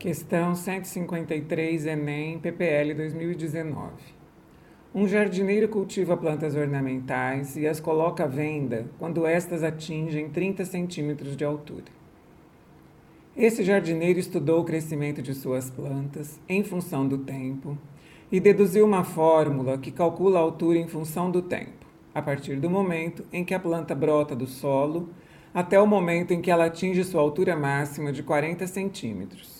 Questão 153 Enem PPL 2019. Um jardineiro cultiva plantas ornamentais e as coloca à venda quando estas atingem 30 centímetros de altura. Esse jardineiro estudou o crescimento de suas plantas em função do tempo e deduziu uma fórmula que calcula a altura em função do tempo, a partir do momento em que a planta brota do solo até o momento em que ela atinge sua altura máxima de 40 centímetros.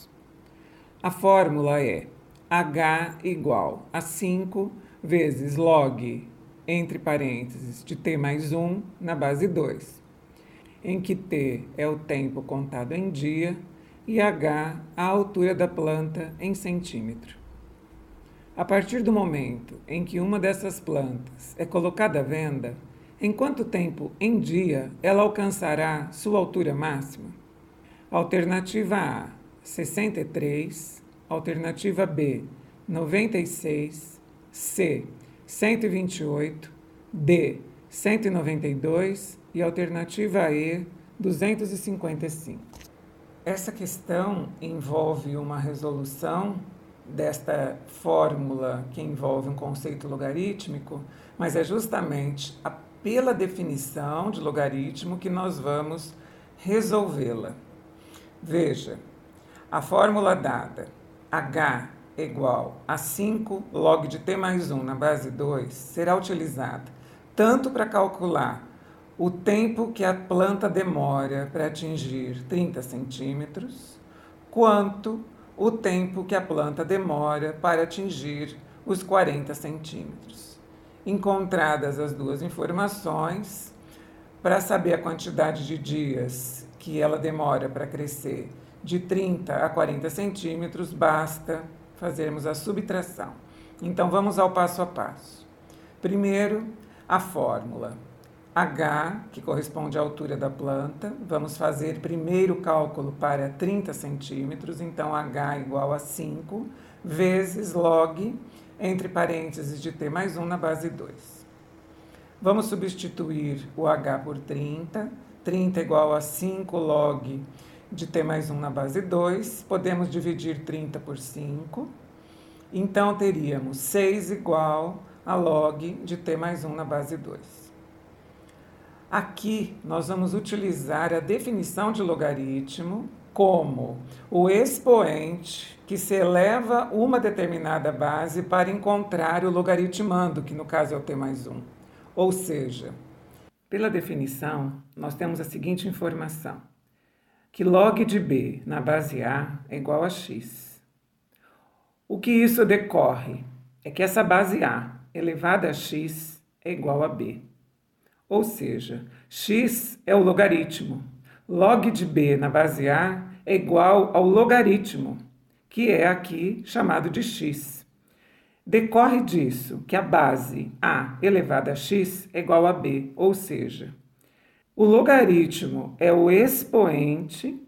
A fórmula é H igual a 5 vezes log, entre parênteses, de t mais 1 na base 2, em que t é o tempo contado em dia e h a altura da planta em centímetro. A partir do momento em que uma dessas plantas é colocada à venda, em quanto tempo em dia ela alcançará sua altura máxima? Alternativa A 63, alternativa B, 96, C, 128, D, 192 e alternativa E, 255. Essa questão envolve uma resolução desta fórmula que envolve um conceito logarítmico, mas é justamente a, pela definição de logaritmo que nós vamos resolvê-la. Veja, a fórmula dada, h igual a 5 log de t mais 1 na base 2, será utilizada tanto para calcular o tempo que a planta demora para atingir 30 centímetros, quanto o tempo que a planta demora para atingir os 40 centímetros. Encontradas as duas informações, para saber a quantidade de dias que ela demora para crescer de 30 a 40 centímetros, basta fazermos a subtração. Então vamos ao passo a passo. Primeiro, a fórmula. H, que corresponde à altura da planta, vamos fazer primeiro o cálculo para 30 centímetros, então H igual a 5, vezes log, entre parênteses de T mais 1 na base 2. Vamos substituir o H por 30, 30 igual a 5 log de t mais 1 na base 2, podemos dividir 30 por 5. Então, teríamos 6 igual a log de t mais 1 na base 2. Aqui, nós vamos utilizar a definição de logaritmo como o expoente que se eleva uma determinada base para encontrar o logaritmando, que no caso é o t mais 1. Ou seja, pela definição, nós temos a seguinte informação que log de B na base A é igual a x. O que isso decorre é que essa base A elevada a x é igual a B. Ou seja, x é o logaritmo. Log de B na base A é igual ao logaritmo, que é aqui chamado de x. Decorre disso que a base A elevada a x é igual a B, ou seja, o logaritmo é o expoente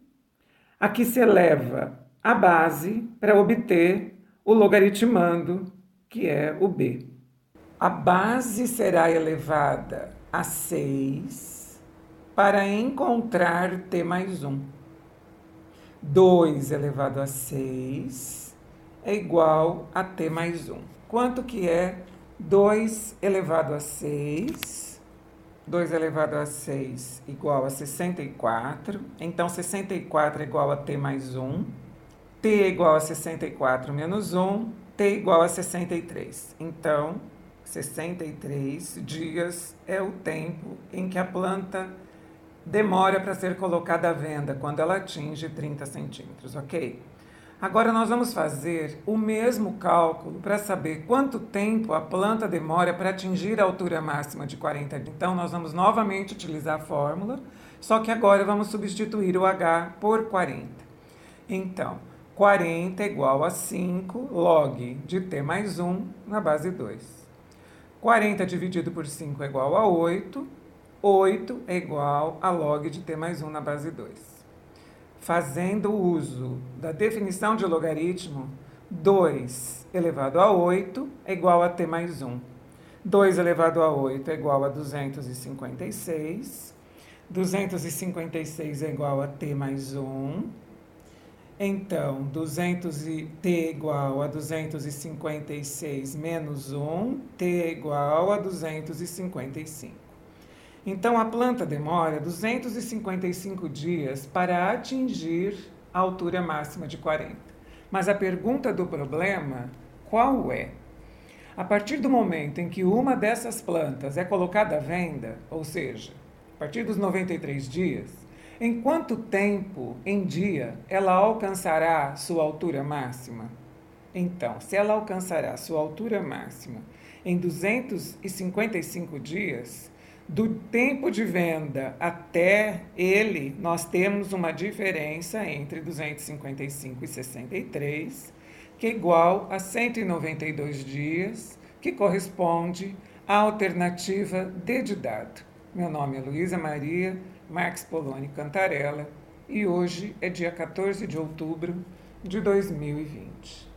a que se eleva a base para obter o logaritmando, que é o b. A base será elevada a 6 para encontrar t mais 1. 2 elevado a 6 é igual a t mais 1. Quanto que é 2 elevado a 6? 2 elevado a 6 igual a 64. Então, 64 é igual a t mais 1. t é igual a 64 menos 1. t é igual a 63. Então, 63 dias é o tempo em que a planta demora para ser colocada à venda, quando ela atinge 30 centímetros, ok? Agora nós vamos fazer o mesmo cálculo para saber quanto tempo a planta demora para atingir a altura máxima de 40. Então nós vamos novamente utilizar a fórmula, só que agora vamos substituir o H por 40. Então, 40 é igual a 5 log de t mais 1 na base 2. 40 dividido por 5 é igual a 8. 8 é igual a log de t mais 1 na base 2 fazendo uso da definição de logaritmo, 2 elevado a 8 é igual a t mais 1. 2 elevado a 8 é igual a 256. 256 é igual a t mais 1. Então, 200 e, t igual a 256 menos 1, t é igual a 255. Então, a planta demora 255 dias para atingir a altura máxima de 40. Mas a pergunta do problema, qual é? A partir do momento em que uma dessas plantas é colocada à venda, ou seja, a partir dos 93 dias, em quanto tempo em dia ela alcançará sua altura máxima? Então, se ela alcançará sua altura máxima em 255 dias, do tempo de venda até ele, nós temos uma diferença entre 255 e 63, que é igual a 192 dias, que corresponde à alternativa D de dado. Meu nome é Luísa Maria Max Poloni Cantarella, e hoje é dia 14 de outubro de 2020.